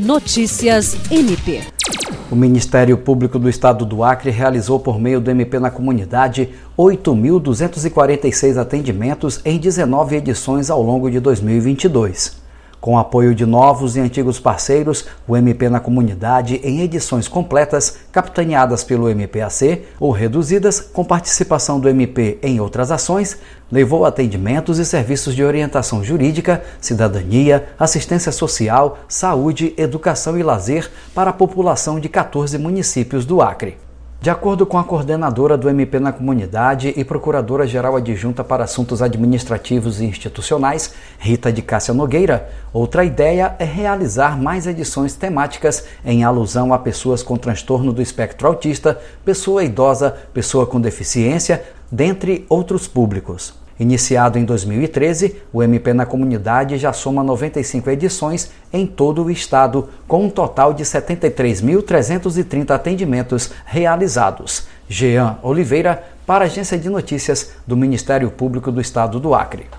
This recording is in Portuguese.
Notícias MP. O Ministério Público do Estado do Acre realizou por meio do MP na comunidade 8.246 atendimentos em 19 edições ao longo de 2022. Com apoio de novos e antigos parceiros, o MP na comunidade, em edições completas, capitaneadas pelo MPAC ou reduzidas, com participação do MP em outras ações, levou atendimentos e serviços de orientação jurídica, cidadania, assistência social, saúde, educação e lazer para a população de 14 municípios do Acre. De acordo com a coordenadora do MP na comunidade e procuradora-geral adjunta para assuntos administrativos e institucionais, Rita de Cássia Nogueira, outra ideia é realizar mais edições temáticas em alusão a pessoas com transtorno do espectro autista, pessoa idosa, pessoa com deficiência, dentre outros públicos. Iniciado em 2013, o MP na comunidade já soma 95 edições em todo o estado, com um total de 73.330 atendimentos realizados. Jean Oliveira, para a Agência de Notícias do Ministério Público do Estado do Acre.